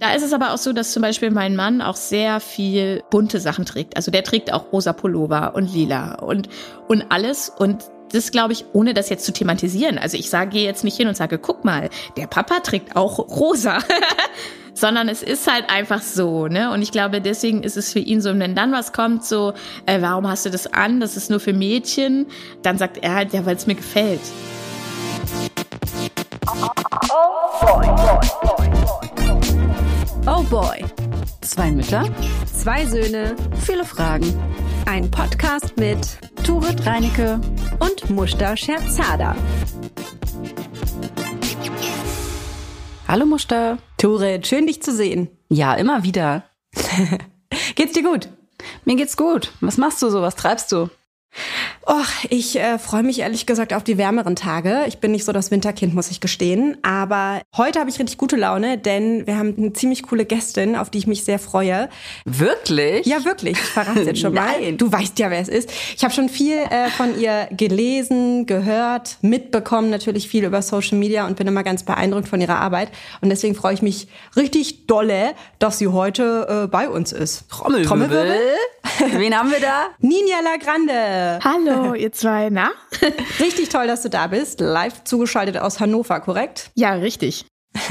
Da ist es aber auch so, dass zum Beispiel mein Mann auch sehr viel bunte Sachen trägt. Also der trägt auch rosa Pullover und lila und, und alles. Und das glaube ich, ohne das jetzt zu thematisieren. Also ich sage jetzt nicht hin und sage, guck mal, der Papa trägt auch rosa. Sondern es ist halt einfach so, ne? Und ich glaube, deswegen ist es für ihn so, wenn dann was kommt, so, äh, warum hast du das an? Das ist nur für Mädchen. Dann sagt er halt, ja, weil es mir gefällt. Oh boy. Oh boy. Zwei Mütter, zwei Söhne, viele Fragen. Ein Podcast mit Turit Reinecke und Mushta Scherzada. Hallo Mushta. Turit, schön dich zu sehen. Ja, immer wieder. geht's dir gut? Mir geht's gut. Was machst du so? Was treibst du? Och, ich äh, freue mich ehrlich gesagt auf die wärmeren Tage. Ich bin nicht so das Winterkind, muss ich gestehen. Aber heute habe ich richtig gute Laune, denn wir haben eine ziemlich coole Gästin, auf die ich mich sehr freue. Wirklich? Ja, wirklich. Ich verrate jetzt schon mal. Nein. Du weißt ja, wer es ist. Ich habe schon viel äh, von ihr gelesen, gehört, mitbekommen, natürlich viel über Social Media und bin immer ganz beeindruckt von ihrer Arbeit. Und deswegen freue ich mich richtig dolle, dass sie heute äh, bei uns ist. Trommelwirbel. Trommelwirbel. Wen haben wir da? Ninja Lagrande. Hallo, ihr zwei, na? Richtig toll, dass du da bist. Live zugeschaltet aus Hannover, korrekt? Ja, richtig.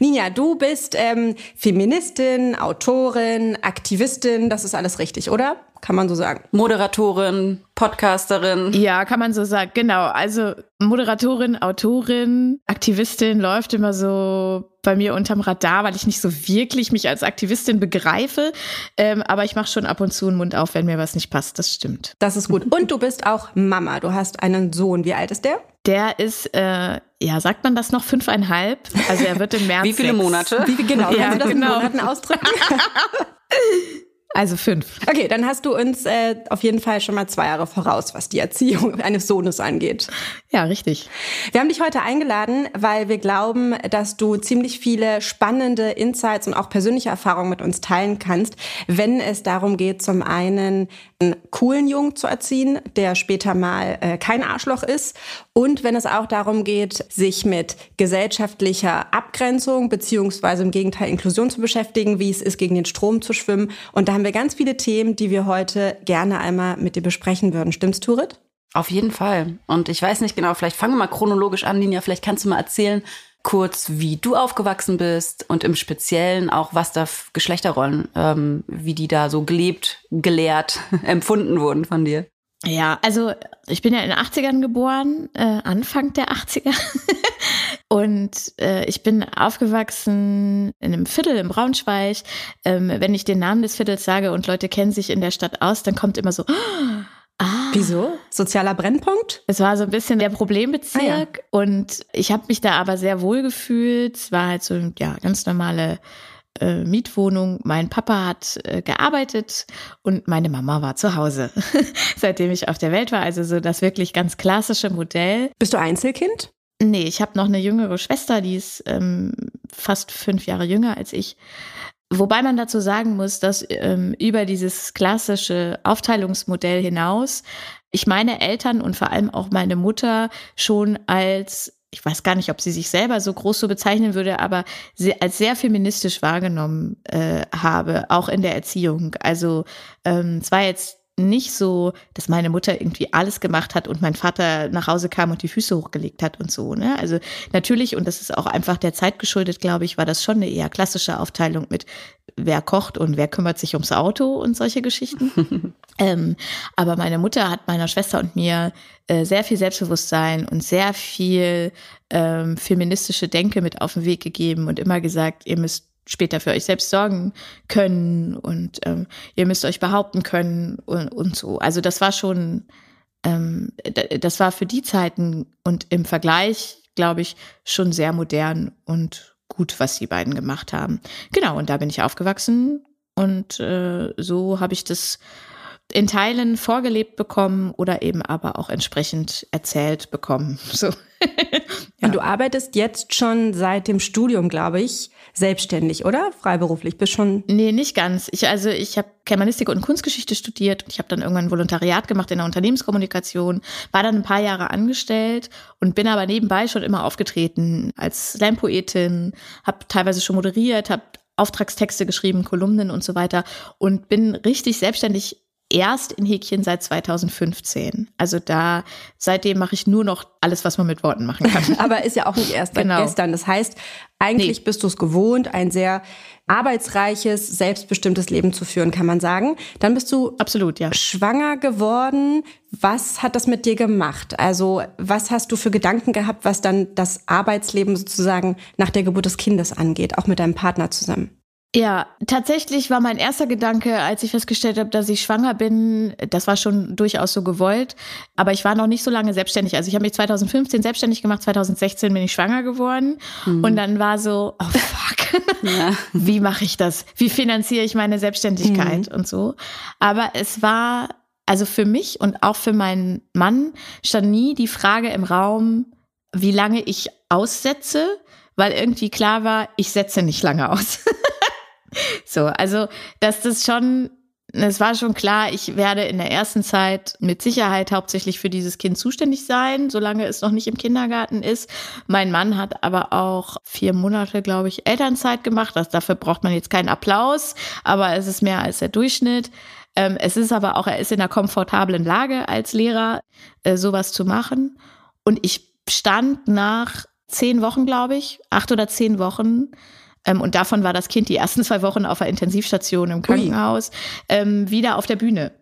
Ninja, du bist ähm, Feministin, Autorin, Aktivistin, das ist alles richtig, oder? Kann man so sagen. Moderatorin, Podcasterin. Ja, kann man so sagen, genau. Also Moderatorin, Autorin, Aktivistin läuft immer so bei mir unterm Radar, weil ich nicht so wirklich mich als Aktivistin begreife. Ähm, aber ich mache schon ab und zu einen Mund auf, wenn mir was nicht passt. Das stimmt. Das ist gut. Und du bist auch Mama. Du hast einen Sohn. Wie alt ist der? Der ist, äh, ja, sagt man das noch, fünfeinhalb? Also er wird im März. Wie viele sechs. Monate? Wie genau? Ja, Kannst du das genau. in Monaten ausdrücken? Also fünf. Okay, dann hast du uns äh, auf jeden Fall schon mal zwei Jahre voraus, was die Erziehung eines Sohnes angeht. Ja, richtig. Wir haben dich heute eingeladen, weil wir glauben, dass du ziemlich viele spannende Insights und auch persönliche Erfahrungen mit uns teilen kannst, wenn es darum geht, zum einen einen coolen Jungen zu erziehen, der später mal äh, kein Arschloch ist und wenn es auch darum geht, sich mit gesellschaftlicher Abgrenzung beziehungsweise im Gegenteil Inklusion zu beschäftigen, wie es ist, gegen den Strom zu schwimmen. Und da haben wir ganz viele Themen, die wir heute gerne einmal mit dir besprechen würden. Stimmt's, Turit? Auf jeden Fall. Und ich weiß nicht genau, vielleicht fangen wir mal chronologisch an, Ninja. Vielleicht kannst du mal erzählen, kurz, wie du aufgewachsen bist und im Speziellen auch, was da Geschlechterrollen, ähm, wie die da so gelebt, gelehrt, empfunden wurden von dir. Ja, also ich bin ja in den 80ern geboren, äh, Anfang der 80er. Und äh, ich bin aufgewachsen in einem Viertel in Braunschweig. Ähm, wenn ich den Namen des Viertels sage und Leute kennen sich in der Stadt aus, dann kommt immer so, ah, Wieso? Sozialer Brennpunkt? es war so ein bisschen der Problembezirk und ich habe mich da aber sehr wohl gefühlt. Es war halt so ja ganz normale äh, Mietwohnung. Mein Papa hat äh, gearbeitet und meine Mama war zu Hause, seitdem ich auf der Welt war. Also so das wirklich ganz klassische Modell. Bist du Einzelkind? Nee, ich habe noch eine jüngere Schwester, die ist ähm, fast fünf Jahre jünger als ich. Wobei man dazu sagen muss, dass ähm, über dieses klassische Aufteilungsmodell hinaus ich meine Eltern und vor allem auch meine Mutter schon als, ich weiß gar nicht, ob sie sich selber so groß so bezeichnen würde, aber als sehr feministisch wahrgenommen äh, habe, auch in der Erziehung. Also ähm, es war jetzt nicht so, dass meine Mutter irgendwie alles gemacht hat und mein Vater nach Hause kam und die Füße hochgelegt hat und so. Ne? Also natürlich, und das ist auch einfach der Zeit geschuldet, glaube ich, war das schon eine eher klassische Aufteilung mit wer kocht und wer kümmert sich ums Auto und solche Geschichten. ähm, aber meine Mutter hat meiner Schwester und mir äh, sehr viel Selbstbewusstsein und sehr viel ähm, feministische Denke mit auf den Weg gegeben und immer gesagt, ihr müsst später für euch selbst sorgen können und ähm, ihr müsst euch behaupten können und, und so. Also das war schon, ähm, das war für die Zeiten und im Vergleich, glaube ich, schon sehr modern und gut, was die beiden gemacht haben. Genau, und da bin ich aufgewachsen und äh, so habe ich das in Teilen vorgelebt bekommen oder eben aber auch entsprechend erzählt bekommen. So. Ja. Und du arbeitest jetzt schon seit dem Studium, glaube ich, selbstständig, oder? Freiberuflich. Bist schon. Nee, nicht ganz. Ich, also ich habe Germanistik und Kunstgeschichte studiert und ich habe dann irgendwann ein Volontariat gemacht in der Unternehmenskommunikation, war dann ein paar Jahre angestellt und bin aber nebenbei schon immer aufgetreten als Slam-Poetin, habe teilweise schon moderiert, habe Auftragstexte geschrieben, Kolumnen und so weiter und bin richtig selbstständig erst in Häkchen seit 2015. Also da, seitdem mache ich nur noch alles, was man mit Worten machen kann. Aber ist ja auch nicht erst genau. gestern. Das heißt, eigentlich nee. bist du es gewohnt, ein sehr arbeitsreiches, selbstbestimmtes Leben zu führen, kann man sagen. Dann bist du absolut ja schwanger geworden. Was hat das mit dir gemacht? Also was hast du für Gedanken gehabt, was dann das Arbeitsleben sozusagen nach der Geburt des Kindes angeht, auch mit deinem Partner zusammen? Ja, tatsächlich war mein erster Gedanke, als ich festgestellt habe, dass ich schwanger bin, das war schon durchaus so gewollt, aber ich war noch nicht so lange selbstständig. Also ich habe mich 2015 selbstständig gemacht, 2016 bin ich schwanger geworden mhm. und dann war so, oh fuck, ja. wie mache ich das? Wie finanziere ich meine Selbstständigkeit mhm. und so. Aber es war, also für mich und auch für meinen Mann stand nie die Frage im Raum, wie lange ich aussetze, weil irgendwie klar war, ich setze nicht lange aus. So, also, dass das schon, es war schon klar, ich werde in der ersten Zeit mit Sicherheit hauptsächlich für dieses Kind zuständig sein, solange es noch nicht im Kindergarten ist. Mein Mann hat aber auch vier Monate, glaube ich, Elternzeit gemacht. Das, dafür braucht man jetzt keinen Applaus, aber es ist mehr als der Durchschnitt. Ähm, es ist aber auch, er ist in einer komfortablen Lage als Lehrer, äh, sowas zu machen. Und ich stand nach zehn Wochen, glaube ich, acht oder zehn Wochen, ähm, und davon war das Kind die ersten zwei Wochen auf der Intensivstation im Krankenhaus, ähm, wieder auf der Bühne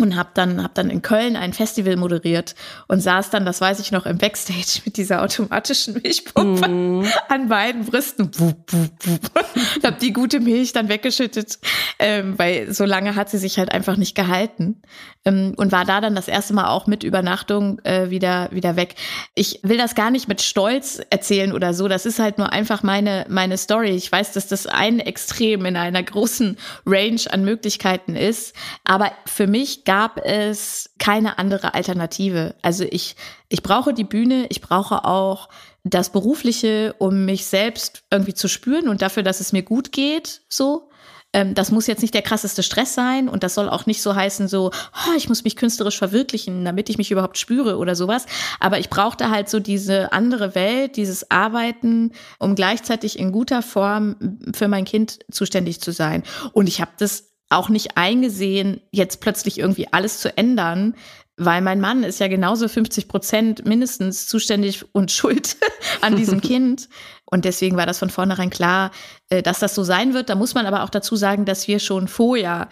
und habe dann hab dann in Köln ein Festival moderiert und saß dann, das weiß ich noch, im Backstage mit dieser automatischen Milchpumpe mm. an beiden Brüsten. Wup, wup, wup. und habe die gute Milch dann weggeschüttet, ähm, weil so lange hat sie sich halt einfach nicht gehalten ähm, und war da dann das erste Mal auch mit Übernachtung äh, wieder wieder weg. Ich will das gar nicht mit Stolz erzählen oder so. Das ist halt nur einfach meine meine Story. Ich weiß, dass das ein Extrem in einer großen Range an Möglichkeiten ist, aber für mich gab es keine andere Alternative. Also ich, ich brauche die Bühne, ich brauche auch das Berufliche, um mich selbst irgendwie zu spüren und dafür, dass es mir gut geht, so. Ähm, das muss jetzt nicht der krasseste Stress sein und das soll auch nicht so heißen, so, oh, ich muss mich künstlerisch verwirklichen, damit ich mich überhaupt spüre oder sowas. Aber ich brauchte halt so diese andere Welt, dieses Arbeiten, um gleichzeitig in guter Form für mein Kind zuständig zu sein. Und ich habe das auch nicht eingesehen, jetzt plötzlich irgendwie alles zu ändern, weil mein Mann ist ja genauso 50 Prozent mindestens zuständig und schuld an diesem Kind. Und deswegen war das von vornherein klar, äh, dass das so sein wird. Da muss man aber auch dazu sagen, dass wir schon vorher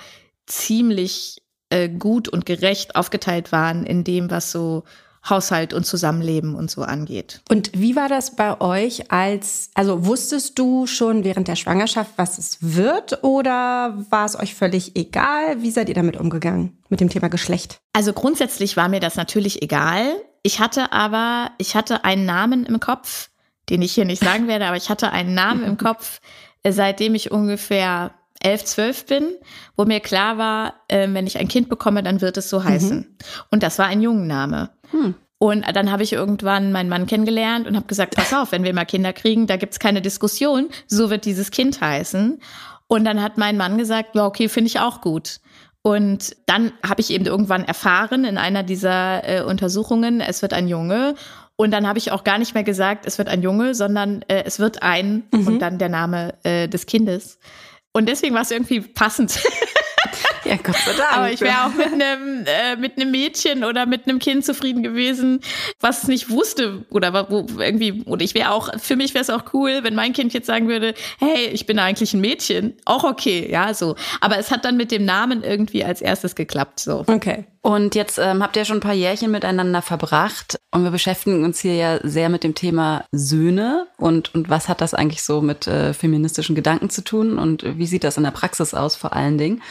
ziemlich äh, gut und gerecht aufgeteilt waren in dem, was so Haushalt und Zusammenleben und so angeht. Und wie war das bei euch als, also wusstest du schon während der Schwangerschaft, was es wird oder war es euch völlig egal? Wie seid ihr damit umgegangen mit dem Thema Geschlecht? Also grundsätzlich war mir das natürlich egal. Ich hatte aber, ich hatte einen Namen im Kopf, den ich hier nicht sagen werde, aber ich hatte einen Namen im Kopf, seitdem ich ungefähr elf, zwölf bin, wo mir klar war, äh, wenn ich ein Kind bekomme, dann wird es so heißen. Mhm. Und das war ein Jungenname. Hm. Und dann habe ich irgendwann meinen Mann kennengelernt und habe gesagt, pass auf, wenn wir mal Kinder kriegen, da gibt's keine Diskussion, so wird dieses Kind heißen. Und dann hat mein Mann gesagt, ja, okay, finde ich auch gut. Und dann habe ich eben irgendwann erfahren in einer dieser äh, Untersuchungen, es wird ein Junge. Und dann habe ich auch gar nicht mehr gesagt, es wird ein Junge, sondern äh, es wird ein mhm. und dann der Name äh, des Kindes. Und deswegen war es irgendwie passend. Ja, Gott sei Dank. Aber ich wäre auch mit einem äh, mit einem Mädchen oder mit einem Kind zufrieden gewesen, was nicht wusste oder wo irgendwie oder ich wäre auch für mich wäre es auch cool, wenn mein Kind jetzt sagen würde, hey, ich bin eigentlich ein Mädchen, auch okay, ja, so. Aber es hat dann mit dem Namen irgendwie als erstes geklappt, so. Okay. Und jetzt ähm, habt ihr schon ein paar Jährchen miteinander verbracht und wir beschäftigen uns hier ja sehr mit dem Thema Söhne und, und was hat das eigentlich so mit äh, feministischen Gedanken zu tun und wie sieht das in der Praxis aus vor allen Dingen?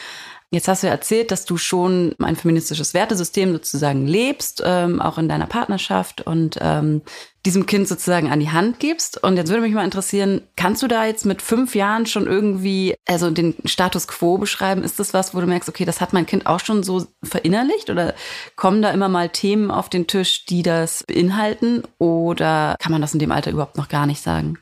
Jetzt hast du erzählt, dass du schon ein feministisches Wertesystem sozusagen lebst, ähm, auch in deiner Partnerschaft und ähm, diesem Kind sozusagen an die Hand gibst. Und jetzt würde mich mal interessieren, kannst du da jetzt mit fünf Jahren schon irgendwie, also den Status quo beschreiben? Ist das was, wo du merkst, okay, das hat mein Kind auch schon so verinnerlicht? Oder kommen da immer mal Themen auf den Tisch, die das beinhalten? Oder kann man das in dem Alter überhaupt noch gar nicht sagen?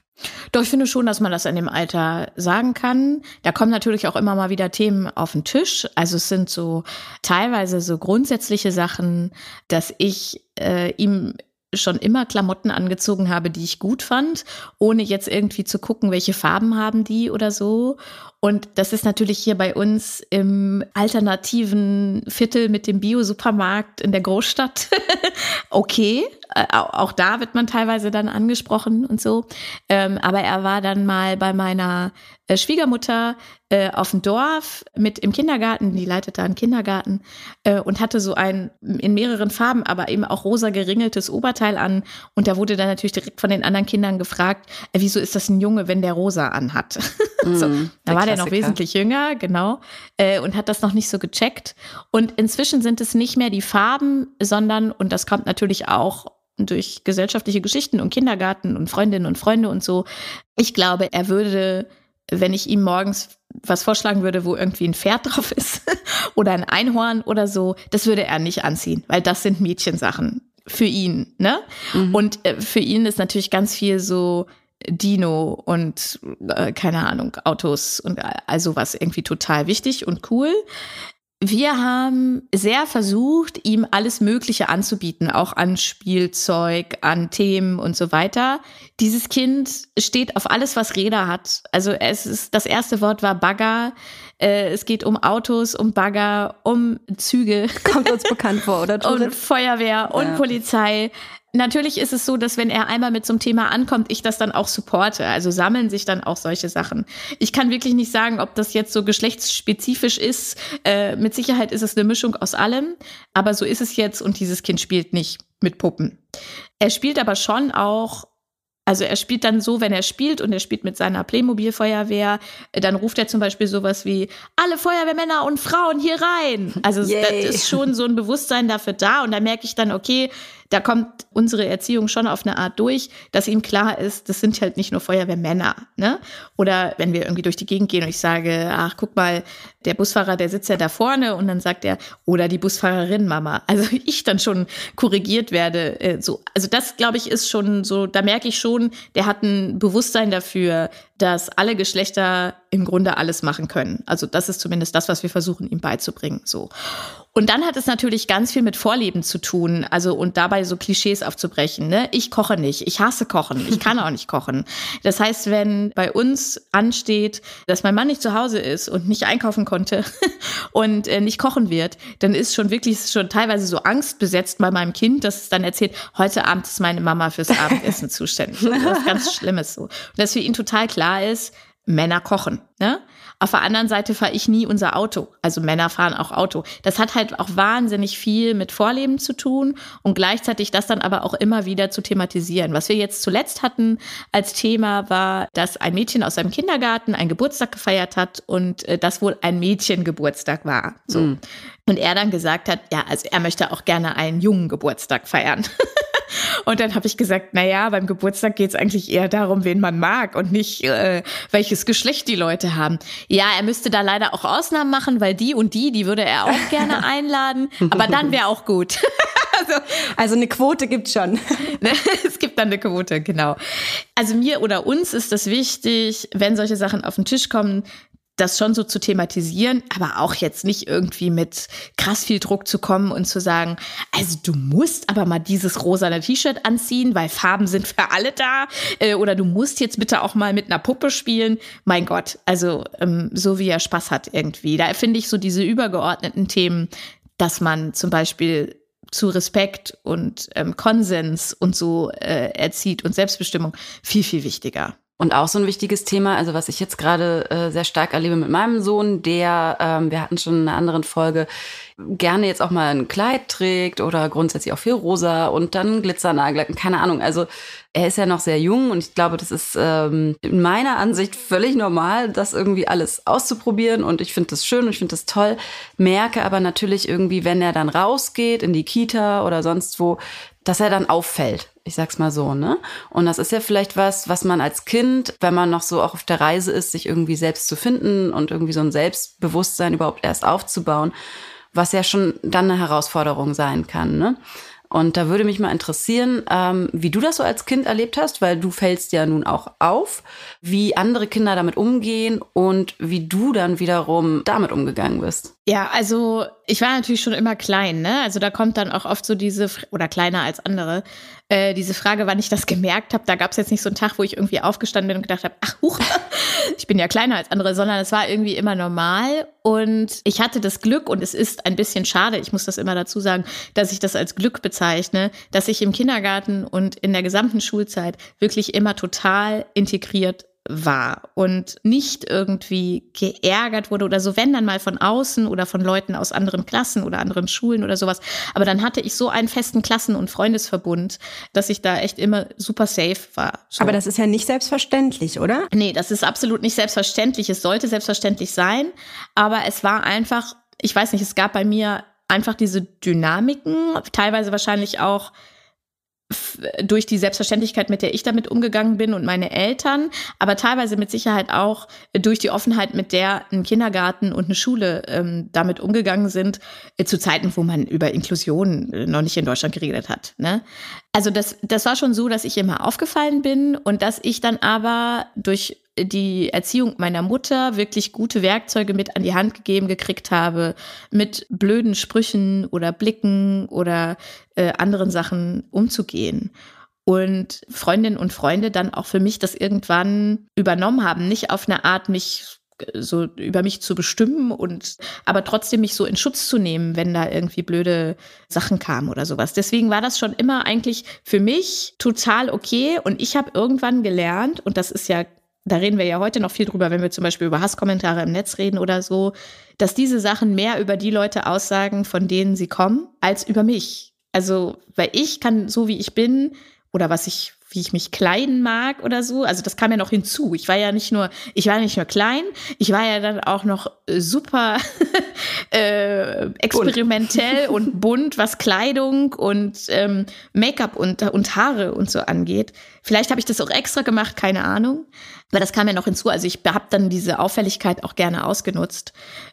Doch, ich finde schon, dass man das in dem Alter sagen kann. Da kommen natürlich auch immer mal wieder Themen auf den Tisch. Also es sind so teilweise so grundsätzliche Sachen, dass ich äh, ihm schon immer Klamotten angezogen habe, die ich gut fand, ohne jetzt irgendwie zu gucken, welche Farben haben die oder so. Und das ist natürlich hier bei uns im alternativen Viertel mit dem Bio-Supermarkt in der Großstadt okay. Äh, auch da wird man teilweise dann angesprochen und so. Ähm, aber er war dann mal bei meiner äh, Schwiegermutter äh, auf dem Dorf mit im Kindergarten, die leitet da einen Kindergarten äh, und hatte so ein in mehreren Farben, aber eben auch rosa geringeltes Oberteil an. Und da wurde dann natürlich direkt von den anderen Kindern gefragt, äh, wieso ist das ein Junge, wenn der rosa anhat? Mm, so, da war der noch wesentlich jünger, genau, äh, und hat das noch nicht so gecheckt. Und inzwischen sind es nicht mehr die Farben, sondern, und das kommt natürlich auch durch gesellschaftliche Geschichten und Kindergarten und Freundinnen und Freunde und so. Ich glaube, er würde wenn ich ihm morgens was vorschlagen würde, wo irgendwie ein Pferd drauf ist oder ein Einhorn oder so, das würde er nicht anziehen, weil das sind Mädchensachen für ihn, ne? Mhm. Und äh, für ihn ist natürlich ganz viel so Dino und äh, keine Ahnung, Autos und all sowas irgendwie total wichtig und cool. Wir haben sehr versucht, ihm alles Mögliche anzubieten, auch an Spielzeug, an Themen und so weiter. Dieses Kind steht auf alles, was Räder hat. Also es ist, das erste Wort war Bagger. Äh, es geht um Autos, um Bagger, um Züge. Kommt uns bekannt vor, oder? und Feuerwehr und ja. Polizei. Natürlich ist es so, dass wenn er einmal mit zum Thema ankommt, ich das dann auch supporte. Also sammeln sich dann auch solche Sachen. Ich kann wirklich nicht sagen, ob das jetzt so geschlechtsspezifisch ist. Äh, mit Sicherheit ist es eine Mischung aus allem. Aber so ist es jetzt und dieses Kind spielt nicht mit Puppen. Er spielt aber schon auch also er spielt dann so, wenn er spielt und er spielt mit seiner Playmobil-Feuerwehr, dann ruft er zum Beispiel sowas wie, alle Feuerwehrmänner und Frauen hier rein. Also Yay. das ist schon so ein Bewusstsein dafür da und da merke ich dann, okay, da kommt unsere Erziehung schon auf eine Art durch, dass ihm klar ist, das sind halt nicht nur Feuerwehrmänner. Ne? Oder wenn wir irgendwie durch die Gegend gehen und ich sage, ach, guck mal, der Busfahrer, der sitzt ja da vorne und dann sagt er, oder die Busfahrerin, Mama. Also ich dann schon korrigiert werde. Äh, so. Also das, glaube ich, ist schon so, da merke ich schon, der hat ein Bewusstsein dafür, dass alle Geschlechter im Grunde alles machen können. Also das ist zumindest das, was wir versuchen, ihm beizubringen. So. Und dann hat es natürlich ganz viel mit Vorleben zu tun, also und dabei so Klischees aufzubrechen. Ne? Ich koche nicht, ich hasse Kochen, ich kann auch nicht kochen. Das heißt, wenn bei uns ansteht, dass mein Mann nicht zu Hause ist und nicht einkaufen konnte und äh, nicht kochen wird, dann ist schon wirklich schon teilweise so Angst besetzt bei meinem Kind, dass es dann erzählt, heute Abend ist meine Mama fürs Abendessen zuständig. Das ist ganz Schlimmes so. Und dass für ihn total klar ist, Männer kochen. Ne? Auf der anderen Seite fahre ich nie unser Auto. Also Männer fahren auch Auto. Das hat halt auch wahnsinnig viel mit Vorleben zu tun und gleichzeitig das dann aber auch immer wieder zu thematisieren. Was wir jetzt zuletzt hatten als Thema war, dass ein Mädchen aus seinem Kindergarten einen Geburtstag gefeiert hat und äh, das wohl ein Mädchengeburtstag war. So. Mhm. Und er dann gesagt hat, ja, also er möchte auch gerne einen jungen Geburtstag feiern. Und dann habe ich gesagt, na ja, beim Geburtstag geht es eigentlich eher darum, wen man mag und nicht, äh, welches Geschlecht die Leute haben. Ja, er müsste da leider auch Ausnahmen machen, weil die und die, die würde er auch gerne einladen. Aber dann wäre auch gut. also, also eine Quote gibt's schon. Ne, es gibt dann eine Quote, genau. Also mir oder uns ist das wichtig, wenn solche Sachen auf den Tisch kommen, das schon so zu thematisieren, aber auch jetzt nicht irgendwie mit krass viel Druck zu kommen und zu sagen, also du musst aber mal dieses rosane T-Shirt anziehen, weil Farben sind für alle da. Äh, oder du musst jetzt bitte auch mal mit einer Puppe spielen. Mein Gott, also ähm, so wie er Spaß hat irgendwie. Da finde ich so diese übergeordneten Themen, dass man zum Beispiel zu Respekt und ähm, Konsens und so äh, erzieht und Selbstbestimmung viel, viel wichtiger. Und auch so ein wichtiges Thema, also was ich jetzt gerade äh, sehr stark erlebe mit meinem Sohn, der, ähm, wir hatten schon in einer anderen Folge, gerne jetzt auch mal ein Kleid trägt oder grundsätzlich auch viel rosa und dann Glitzernagellack, keine Ahnung. Also er ist ja noch sehr jung und ich glaube, das ist ähm, in meiner Ansicht völlig normal, das irgendwie alles auszuprobieren und ich finde das schön und ich finde das toll. Merke aber natürlich irgendwie, wenn er dann rausgeht in die Kita oder sonst wo, dass er dann auffällt. Ich sag's mal so, ne? Und das ist ja vielleicht was, was man als Kind, wenn man noch so auch auf der Reise ist, sich irgendwie selbst zu finden und irgendwie so ein Selbstbewusstsein überhaupt erst aufzubauen, was ja schon dann eine Herausforderung sein kann, ne? Und da würde mich mal interessieren, ähm, wie du das so als Kind erlebt hast, weil du fällst ja nun auch auf, wie andere Kinder damit umgehen und wie du dann wiederum damit umgegangen bist. Ja, also ich war natürlich schon immer klein, ne? Also da kommt dann auch oft so diese, oder kleiner als andere, Äh, diese Frage, wann ich das gemerkt habe, da gab es jetzt nicht so einen Tag, wo ich irgendwie aufgestanden bin und gedacht habe, ach huch, ich bin ja kleiner als andere, sondern es war irgendwie immer normal. Und ich hatte das Glück, und es ist ein bisschen schade, ich muss das immer dazu sagen, dass ich das als Glück bezeichne, dass ich im Kindergarten und in der gesamten Schulzeit wirklich immer total integriert war und nicht irgendwie geärgert wurde oder so, wenn dann mal von außen oder von Leuten aus anderen Klassen oder anderen Schulen oder sowas. Aber dann hatte ich so einen festen Klassen- und Freundesverbund, dass ich da echt immer super safe war. So. Aber das ist ja nicht selbstverständlich, oder? Nee, das ist absolut nicht selbstverständlich. Es sollte selbstverständlich sein, aber es war einfach, ich weiß nicht, es gab bei mir einfach diese Dynamiken, teilweise wahrscheinlich auch durch die Selbstverständlichkeit, mit der ich damit umgegangen bin und meine Eltern, aber teilweise mit Sicherheit auch durch die Offenheit, mit der ein Kindergarten und eine Schule ähm, damit umgegangen sind, äh, zu Zeiten, wo man über Inklusion äh, noch nicht in Deutschland geredet hat. Ne? Also das, das war schon so, dass ich immer aufgefallen bin und dass ich dann aber durch die Erziehung meiner Mutter wirklich gute Werkzeuge mit an die Hand gegeben gekriegt habe, mit blöden Sprüchen oder Blicken oder äh, anderen Sachen umzugehen. Und Freundinnen und Freunde dann auch für mich das irgendwann übernommen haben, nicht auf eine Art, mich so über mich zu bestimmen und aber trotzdem mich so in Schutz zu nehmen, wenn da irgendwie blöde Sachen kamen oder sowas. Deswegen war das schon immer eigentlich für mich total okay und ich habe irgendwann gelernt und das ist ja da reden wir ja heute noch viel drüber, wenn wir zum Beispiel über Hasskommentare im Netz reden oder so, dass diese Sachen mehr über die Leute aussagen, von denen sie kommen, als über mich. Also, weil ich kann, so wie ich bin, oder was ich wie ich mich kleiden mag oder so. Also das kam ja noch hinzu. Ich war ja nicht nur, ich war nicht nur klein, ich war ja dann auch noch äh, super äh, experimentell bunt. und bunt, was Kleidung und ähm, Make-up und, und Haare und so angeht. Vielleicht habe ich das auch extra gemacht, keine Ahnung. Aber das kam ja noch hinzu. Also ich habe dann diese Auffälligkeit auch gerne ausgenutzt.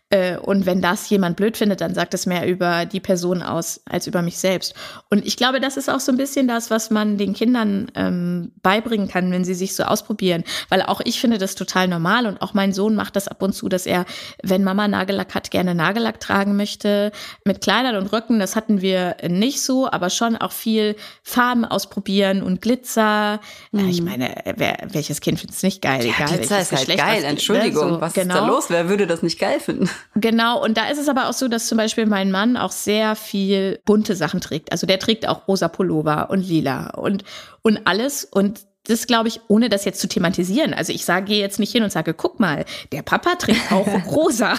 Äh, und wenn das jemand blöd findet, dann sagt es mehr über die Person aus als über mich selbst. Und ich glaube, das ist auch so ein bisschen das, was man den Kindern ähm, beibringen kann, wenn sie sich so ausprobieren. Weil auch ich finde das total normal und auch mein Sohn macht das ab und zu, dass er, wenn Mama Nagellack hat, gerne Nagellack tragen möchte. Mit Kleidern und Röcken, das hatten wir nicht so, aber schon auch viel Farben ausprobieren und Glitzer. Mhm. Ja, ich meine, wer, welches Kind findet es nicht geil? Ja, egal, Glitzer ist halt geil, ne? Entschuldigung. So, was genau. ist da los? Wer würde das nicht geil finden? Genau, und da ist es aber auch so, dass zum Beispiel mein Mann auch sehr viel bunte Sachen trägt. Also der trägt auch rosa Pullover und lila und, und alles. Und das glaube ich, ohne das jetzt zu thematisieren. Also ich sage jetzt nicht hin und sage, guck mal, der Papa trägt auch rosa.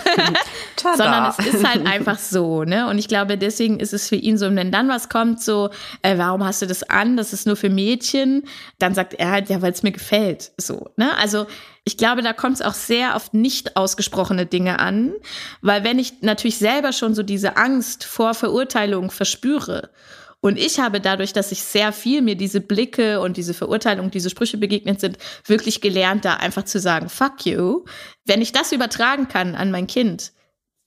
Sondern es ist halt einfach so, ne? Und ich glaube, deswegen ist es für ihn so, wenn dann was kommt, so, äh, warum hast du das an? Das ist nur für Mädchen. Dann sagt er halt, ja, weil es mir gefällt. So, ne? Also ich glaube, da kommt es auch sehr auf nicht ausgesprochene Dinge an, weil wenn ich natürlich selber schon so diese Angst vor Verurteilung verspüre und ich habe dadurch, dass ich sehr viel mir diese Blicke und diese Verurteilung, diese Sprüche begegnet sind, wirklich gelernt, da einfach zu sagen, fuck you. Wenn ich das übertragen kann an mein Kind,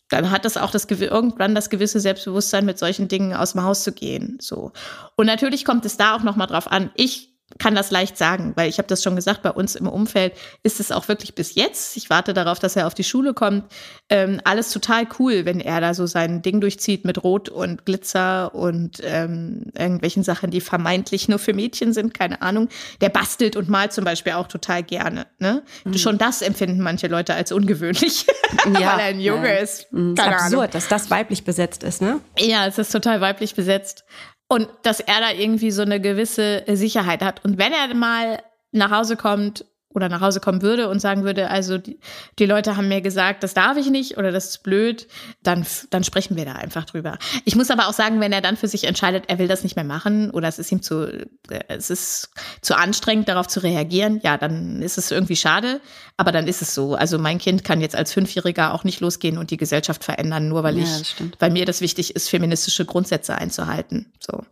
dann hat das auch das irgendwann das gewisse Selbstbewusstsein, mit solchen Dingen aus dem Haus zu gehen. So. Und natürlich kommt es da auch noch mal drauf an. Ich kann das leicht sagen, weil ich habe das schon gesagt, bei uns im Umfeld ist es auch wirklich bis jetzt, ich warte darauf, dass er auf die Schule kommt, ähm, alles total cool, wenn er da so sein Ding durchzieht mit Rot und Glitzer und ähm, irgendwelchen Sachen, die vermeintlich nur für Mädchen sind, keine Ahnung. Der bastelt und malt zum Beispiel auch total gerne. Ne? Mhm. Schon das empfinden manche Leute als ungewöhnlich, ja, weil er ein Junge ja. ist. Mhm. Keine ist absurd, Ahnung. dass das weiblich besetzt ist, ne? Ja, es ist total weiblich besetzt. Und dass er da irgendwie so eine gewisse Sicherheit hat. Und wenn er mal nach Hause kommt oder nach Hause kommen würde und sagen würde, also die, die, Leute haben mir gesagt, das darf ich nicht oder das ist blöd, dann, dann sprechen wir da einfach drüber. Ich muss aber auch sagen, wenn er dann für sich entscheidet, er will das nicht mehr machen oder es ist ihm zu, es ist zu anstrengend, darauf zu reagieren, ja, dann ist es irgendwie schade, aber dann ist es so. Also mein Kind kann jetzt als Fünfjähriger auch nicht losgehen und die Gesellschaft verändern, nur weil ja, ich, weil mir das wichtig ist, feministische Grundsätze einzuhalten. So.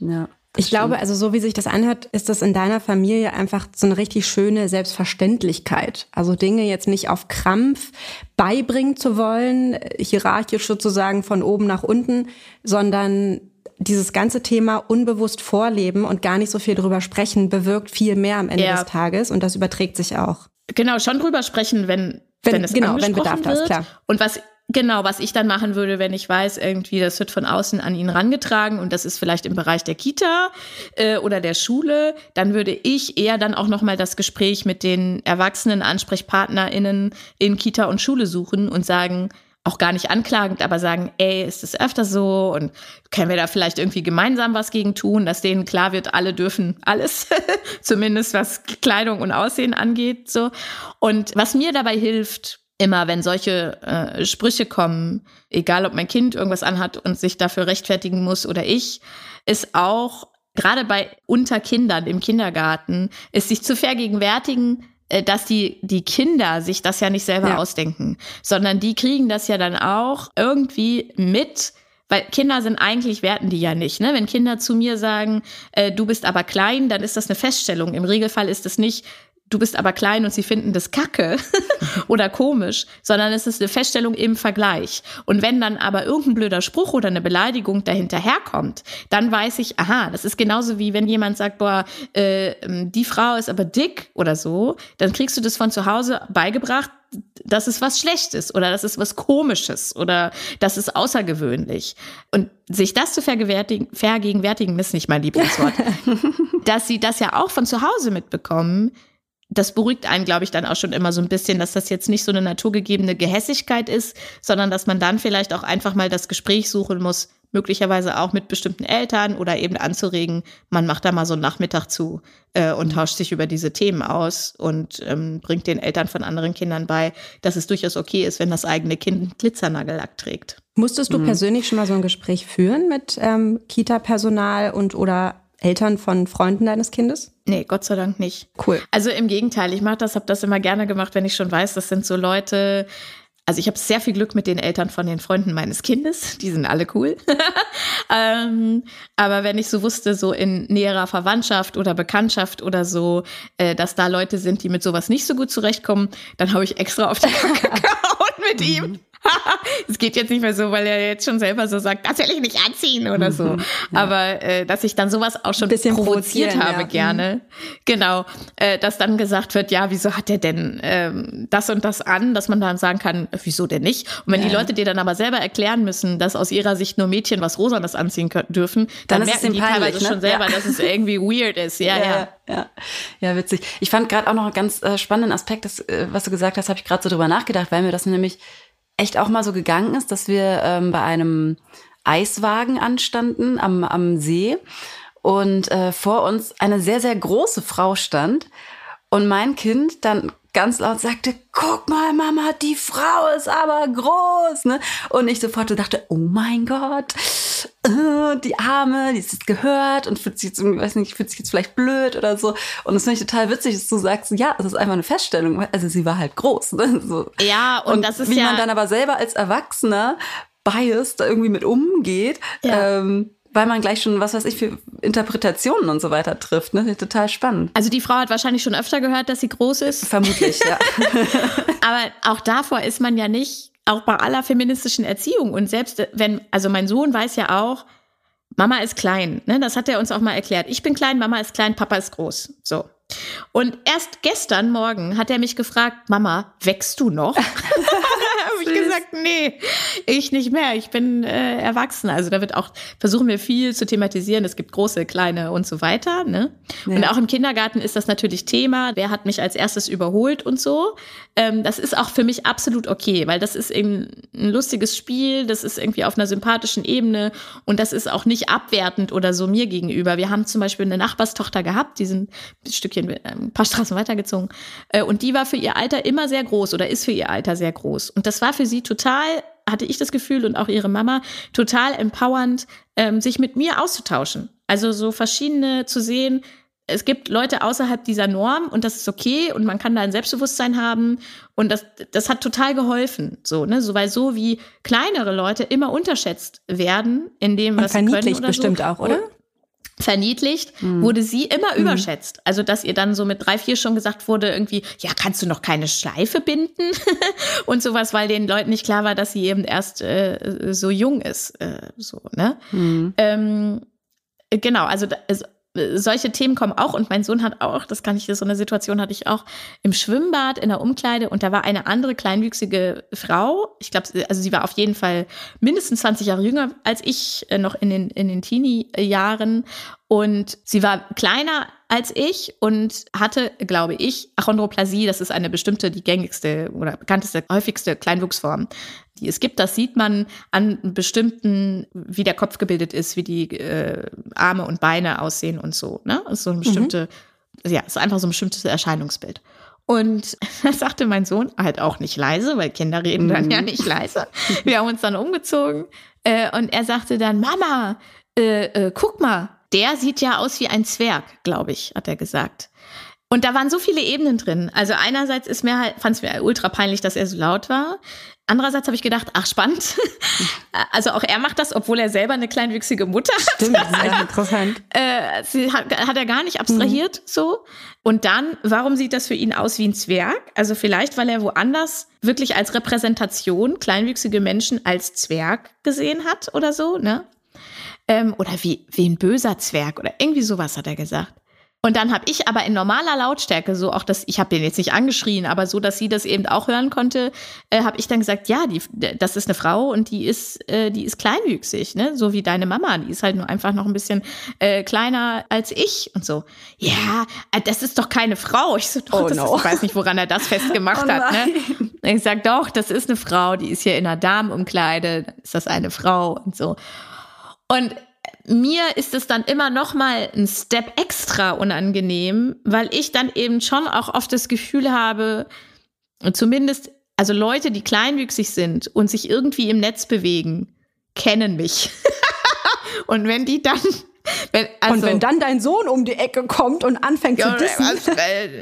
Ja ich glaube, also so wie sich das anhört, ist das in deiner Familie einfach so eine richtig schöne Selbstverständlichkeit. Also Dinge jetzt nicht auf Krampf beibringen zu wollen, hierarchisch sozusagen von oben nach unten, sondern dieses ganze Thema unbewusst vorleben und gar nicht so viel drüber sprechen, bewirkt viel mehr am Ende ja. des Tages und das überträgt sich auch. Genau, schon drüber sprechen, wenn, wenn, wenn es genau, wenn Bedarf da ist, klar. Und was Genau, was ich dann machen würde, wenn ich weiß, irgendwie, das wird von außen an ihn rangetragen und das ist vielleicht im Bereich der Kita äh, oder der Schule, dann würde ich eher dann auch nochmal das Gespräch mit den erwachsenen AnsprechpartnerInnen in Kita und Schule suchen und sagen, auch gar nicht anklagend, aber sagen, ey, ist es öfter so und können wir da vielleicht irgendwie gemeinsam was gegen tun, dass denen klar wird, alle dürfen alles, zumindest was Kleidung und Aussehen angeht, so. Und was mir dabei hilft, immer, wenn solche äh, Sprüche kommen, egal ob mein Kind irgendwas anhat und sich dafür rechtfertigen muss oder ich, ist auch gerade bei Unterkindern im Kindergarten, ist sich zu vergegenwärtigen, äh, dass die, die Kinder sich das ja nicht selber ja. ausdenken, sondern die kriegen das ja dann auch irgendwie mit, weil Kinder sind eigentlich werten die ja nicht. Ne? Wenn Kinder zu mir sagen, äh, du bist aber klein, dann ist das eine Feststellung. Im Regelfall ist es nicht, du bist aber klein und sie finden das kacke oder komisch, sondern es ist eine Feststellung im Vergleich. Und wenn dann aber irgendein blöder Spruch oder eine Beleidigung dahinterherkommt, dann weiß ich, aha, das ist genauso wie wenn jemand sagt, boah, äh, die Frau ist aber dick oder so, dann kriegst du das von zu Hause beigebracht, das ist was Schlechtes oder das ist was Komisches oder das ist außergewöhnlich. Und sich das zu vergegenwärtigen, vergegenwärtigen ist nicht mein Lieblingswort, dass sie das ja auch von zu Hause mitbekommen, das beruhigt einen, glaube ich, dann auch schon immer so ein bisschen, dass das jetzt nicht so eine naturgegebene Gehässigkeit ist, sondern dass man dann vielleicht auch einfach mal das Gespräch suchen muss, möglicherweise auch mit bestimmten Eltern oder eben anzuregen, man macht da mal so einen Nachmittag zu äh, und tauscht sich über diese Themen aus und ähm, bringt den Eltern von anderen Kindern bei, dass es durchaus okay ist, wenn das eigene Kind Glitzernagellack trägt. Musstest du mhm. persönlich schon mal so ein Gespräch führen mit ähm, Kita-Personal und oder Eltern von Freunden deines Kindes? Nee, Gott sei Dank nicht. Cool. Also im Gegenteil, ich mache das, habe das immer gerne gemacht, wenn ich schon weiß, das sind so Leute, also ich habe sehr viel Glück mit den Eltern von den Freunden meines Kindes. Die sind alle cool. ähm, aber wenn ich so wusste, so in näherer Verwandtschaft oder Bekanntschaft oder so, äh, dass da Leute sind, die mit sowas nicht so gut zurechtkommen, dann habe ich extra auf die Kacke gehauen mit ihm. Es geht jetzt nicht mehr so, weil er jetzt schon selber so sagt, das will ich nicht anziehen oder so. Mhm, ja. Aber äh, dass ich dann sowas auch schon provoziert habe, ja. gerne. Mhm. Genau. Äh, dass dann gesagt wird, ja, wieso hat er denn ähm, das und das an, dass man dann sagen kann, wieso denn nicht? Und wenn ja. die Leute dir dann aber selber erklären müssen, dass aus ihrer Sicht nur Mädchen was Rosanes anziehen können, dürfen, dann, dann merken die peinlich, teilweise ne? schon selber, dass es irgendwie weird ist. Ja, ja. Ja, ja, witzig. Ich fand gerade auch noch einen ganz äh, spannenden Aspekt, das, äh, was du gesagt hast, habe ich gerade so drüber nachgedacht, weil mir das nämlich echt auch mal so gegangen ist, dass wir ähm, bei einem Eiswagen anstanden am, am See und äh, vor uns eine sehr, sehr große Frau stand und mein Kind dann ganz laut sagte, guck mal, Mama, die Frau ist aber groß. Ne? Und ich sofort dachte, oh mein Gott, äh, die Arme, die ist jetzt gehört und fühlt sich jetzt, weiß nicht, fühlt sich jetzt vielleicht blöd oder so. Und das finde ich total witzig, dass du sagst, ja, es ist einfach eine Feststellung. Also sie war halt groß. Ne? So. Ja, und, und das ist wie ja man dann aber selber als Erwachsener biased da irgendwie mit umgeht. Ja. Ähm, weil man gleich schon, was weiß ich, für Interpretationen und so weiter trifft. Ne? Total spannend. Also die Frau hat wahrscheinlich schon öfter gehört, dass sie groß ist. Vermutlich, ja. Aber auch davor ist man ja nicht, auch bei aller feministischen Erziehung und selbst wenn, also mein Sohn weiß ja auch, Mama ist klein, ne? das hat er uns auch mal erklärt. Ich bin klein, Mama ist klein, Papa ist groß. So. Und erst gestern Morgen hat er mich gefragt, Mama, wächst du noch? ich gesagt, nee, ich nicht mehr. Ich bin äh, erwachsen. Also da wird auch, versuchen wir viel zu thematisieren. Es gibt große, kleine und so weiter. Ne? Ja. Und auch im Kindergarten ist das natürlich Thema. Wer hat mich als erstes überholt und so. Ähm, das ist auch für mich absolut okay, weil das ist eben ein lustiges Spiel. Das ist irgendwie auf einer sympathischen Ebene und das ist auch nicht abwertend oder so mir gegenüber. Wir haben zum Beispiel eine Nachbarstochter gehabt, die sind ein Stückchen, äh, ein paar Straßen weitergezogen. Äh, und die war für ihr Alter immer sehr groß oder ist für ihr Alter sehr groß. Und das war für sie total, hatte ich das Gefühl und auch ihre Mama, total empowernd, ähm, sich mit mir auszutauschen. Also so verschiedene zu sehen, es gibt Leute außerhalb dieser Norm und das ist okay und man kann da ein Selbstbewusstsein haben und das, das hat total geholfen, so, ne, so, weil so wie kleinere Leute immer unterschätzt werden in dem, was und sie können oder bestimmt so. auch, oder? Verniedlicht, mhm. wurde sie immer mhm. überschätzt. Also, dass ihr dann so mit drei, vier schon gesagt wurde, irgendwie, ja, kannst du noch keine Schleife binden und sowas, weil den Leuten nicht klar war, dass sie eben erst äh, so jung ist. Äh, so, ne? Mhm. Ähm, genau, also, also solche Themen kommen auch und mein Sohn hat auch, das kann ich, so eine Situation hatte ich auch im Schwimmbad in der Umkleide und da war eine andere kleinwüchsige Frau. Ich glaube, also sie war auf jeden Fall mindestens 20 Jahre jünger als ich, äh, noch in den, in den Teenie-Jahren und sie war kleiner als ich und hatte, glaube ich, Achondroplasie. Das ist eine bestimmte, die gängigste oder bekannteste, häufigste Kleinwuchsform, die es gibt. Das sieht man an bestimmten, wie der Kopf gebildet ist, wie die äh, Arme und Beine aussehen und so. Ne? Das ist so eine bestimmte, mhm. ja, ist einfach so ein bestimmtes Erscheinungsbild. Und das sagte mein Sohn halt auch nicht leise, weil Kinder reden mhm. dann ja nicht leise. Wir haben uns dann umgezogen äh, und er sagte dann, Mama, äh, äh, guck mal, der sieht ja aus wie ein Zwerg, glaube ich, hat er gesagt. Und da waren so viele Ebenen drin. Also einerseits ist mir halt, fand es mir ultra peinlich, dass er so laut war. Andererseits habe ich gedacht, ach spannend. also auch er macht das, obwohl er selber eine kleinwüchsige Mutter hat. Stimmt, sehr interessant. Äh, sie hat, hat er gar nicht abstrahiert mhm. so. Und dann, warum sieht das für ihn aus wie ein Zwerg? Also vielleicht, weil er woanders wirklich als Repräsentation kleinwüchsige Menschen als Zwerg gesehen hat oder so, ne? Ähm, oder wie, wie ein böser Zwerg oder irgendwie sowas hat er gesagt. Und dann habe ich aber in normaler Lautstärke, so auch das, ich habe den jetzt nicht angeschrien, aber so, dass sie das eben auch hören konnte, äh, habe ich dann gesagt, ja, die, das ist eine Frau und die ist, äh, die ist kleinwüchsig, ne, so wie deine Mama, die ist halt nur einfach noch ein bisschen äh, kleiner als ich und so. Ja, äh, das ist doch keine Frau. Ich so, doch, oh, no. ist, ich weiß nicht, woran er das festgemacht oh hat. Ne? Ich sag doch, das ist eine Frau, die ist hier in einer Damenumkleide, ist das eine Frau und so. Und mir ist es dann immer noch mal ein Step extra unangenehm, weil ich dann eben schon auch oft das Gefühl habe, zumindest also Leute, die kleinwüchsig sind und sich irgendwie im Netz bewegen, kennen mich. und wenn die dann wenn, also, und wenn dann dein Sohn um die Ecke kommt und anfängt ja, zu dissen.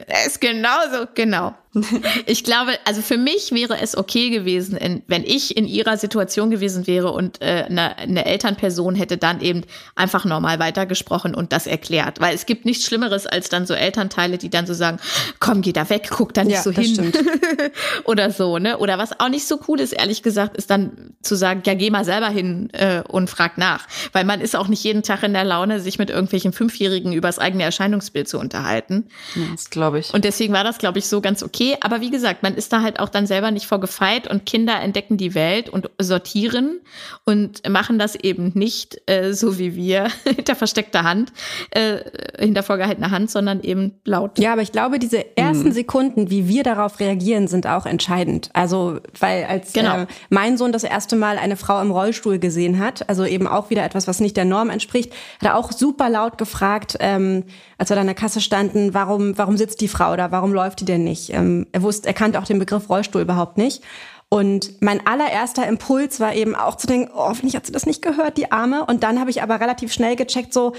Er ist genauso, genau. Ich glaube, also für mich wäre es okay gewesen, wenn ich in ihrer Situation gewesen wäre und äh, eine, eine Elternperson hätte dann eben einfach normal weitergesprochen und das erklärt. Weil es gibt nichts Schlimmeres als dann so Elternteile, die dann so sagen, komm, geh da weg, guck da nicht ja, so hin. Oder so, ne? Oder was auch nicht so cool ist, ehrlich gesagt, ist dann zu sagen, ja, geh mal selber hin äh, und frag nach. Weil man ist auch nicht jeden Tag in der Laune, sich mit irgendwelchen Fünfjährigen über das eigene Erscheinungsbild zu unterhalten. Ja, das glaube ich. Und deswegen war das, glaube ich, so ganz okay okay, aber wie gesagt, man ist da halt auch dann selber nicht vorgefeit und Kinder entdecken die Welt und sortieren und machen das eben nicht äh, so wie wir hinter versteckter Hand, äh, hinter vorgehaltener Hand, sondern eben laut. Ja, aber ich glaube, diese ersten mhm. Sekunden, wie wir darauf reagieren, sind auch entscheidend. Also, weil als genau. äh, mein Sohn das erste Mal eine Frau im Rollstuhl gesehen hat, also eben auch wieder etwas, was nicht der Norm entspricht, hat er auch super laut gefragt, ähm, als wir da an der Kasse standen, warum, warum sitzt die Frau da, warum läuft die denn nicht? Ähm, er wusste, er kannte auch den Begriff Rollstuhl überhaupt nicht. Und mein allererster Impuls war eben auch zu denken, oh, hoffentlich hat sie das nicht gehört, die Arme. Und dann habe ich aber relativ schnell gecheckt, so,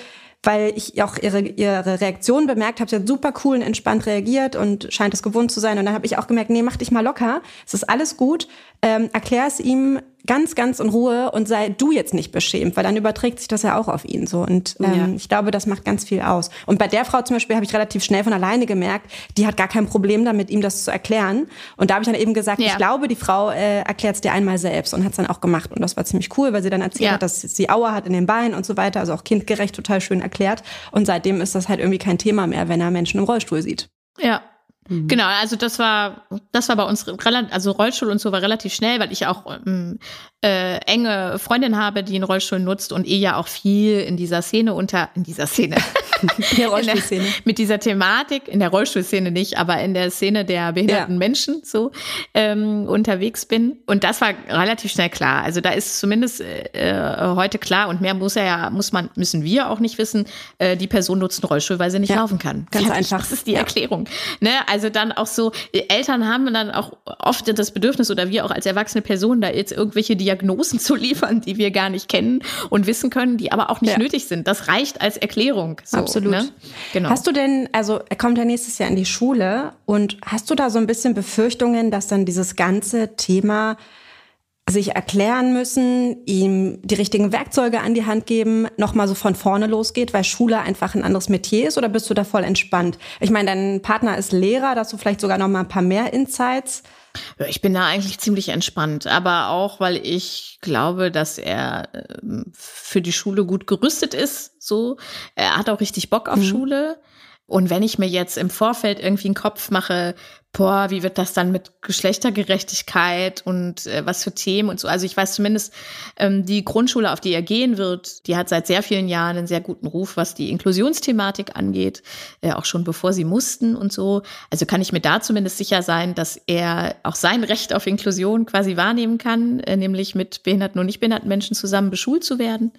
weil ich auch ihre, ihre Reaktion bemerkt habe. Sie hat super cool und entspannt reagiert und scheint es gewohnt zu sein. Und dann habe ich auch gemerkt, nee, mach dich mal locker. Es ist alles gut. Ähm, erklär es ihm ganz, ganz in Ruhe und sei du jetzt nicht beschämt, weil dann überträgt sich das ja auch auf ihn so. Und ähm, ja. ich glaube, das macht ganz viel aus. Und bei der Frau zum Beispiel habe ich relativ schnell von alleine gemerkt, die hat gar kein Problem damit, ihm das zu erklären. Und da habe ich dann eben gesagt, ja. ich glaube, die Frau äh, erklärt es dir einmal selbst und hat es dann auch gemacht. Und das war ziemlich cool, weil sie dann erzählt ja. hat, dass sie Aua hat in den Beinen und so weiter. Also auch kindgerecht total schön erklärt. Und seitdem ist das halt irgendwie kein Thema mehr, wenn er Menschen im Rollstuhl sieht. Ja, Mhm. Genau, also das war, das war bei uns, also Rollstuhl und so war relativ schnell, weil ich auch ähm, äh, enge Freundin habe, die einen Rollstuhl nutzt und eh ja auch viel in dieser Szene unter, in dieser Szene, in der Rollstuhlszene. Der, mit dieser Thematik, in der Rollstuhlszene nicht, aber in der Szene der behinderten ja. Menschen so ähm, unterwegs bin. Und das war relativ schnell klar. Also da ist zumindest äh, heute klar und mehr muss er ja, muss man, müssen wir auch nicht wissen, äh, die Person nutzt einen Rollstuhl, weil sie nicht ja. laufen kann. Ganz Fertig. einfach. Das ist die ja. Erklärung. Ne? Also dann auch so, Eltern haben dann auch oft das Bedürfnis oder wir auch als erwachsene Personen da jetzt irgendwelche Diagnosen zu liefern, die wir gar nicht kennen und wissen können, die aber auch nicht nötig sind. Das reicht als Erklärung. So. Absolut. Ne? Genau. Hast du denn, also er kommt ja nächstes Jahr in die Schule und hast du da so ein bisschen Befürchtungen, dass dann dieses ganze Thema sich erklären müssen, ihm die richtigen Werkzeuge an die Hand geben, nochmal so von vorne losgeht, weil Schule einfach ein anderes Metier ist oder bist du da voll entspannt? Ich meine, dein Partner ist Lehrer, dass du vielleicht sogar nochmal ein paar mehr Insights. Ich bin da eigentlich ziemlich entspannt, aber auch, weil ich glaube, dass er ähm, für die Schule gut gerüstet ist. So, er hat auch richtig Bock auf mhm. Schule. Und wenn ich mir jetzt im Vorfeld irgendwie einen Kopf mache, boah, wie wird das dann mit Geschlechtergerechtigkeit und äh, was für Themen und so. Also ich weiß zumindest, ähm, die Grundschule, auf die er gehen wird, die hat seit sehr vielen Jahren einen sehr guten Ruf, was die Inklusionsthematik angeht, äh, auch schon bevor sie mussten und so. Also kann ich mir da zumindest sicher sein, dass er auch sein Recht auf Inklusion quasi wahrnehmen kann, äh, nämlich mit behinderten und nicht behinderten Menschen zusammen beschult zu werden.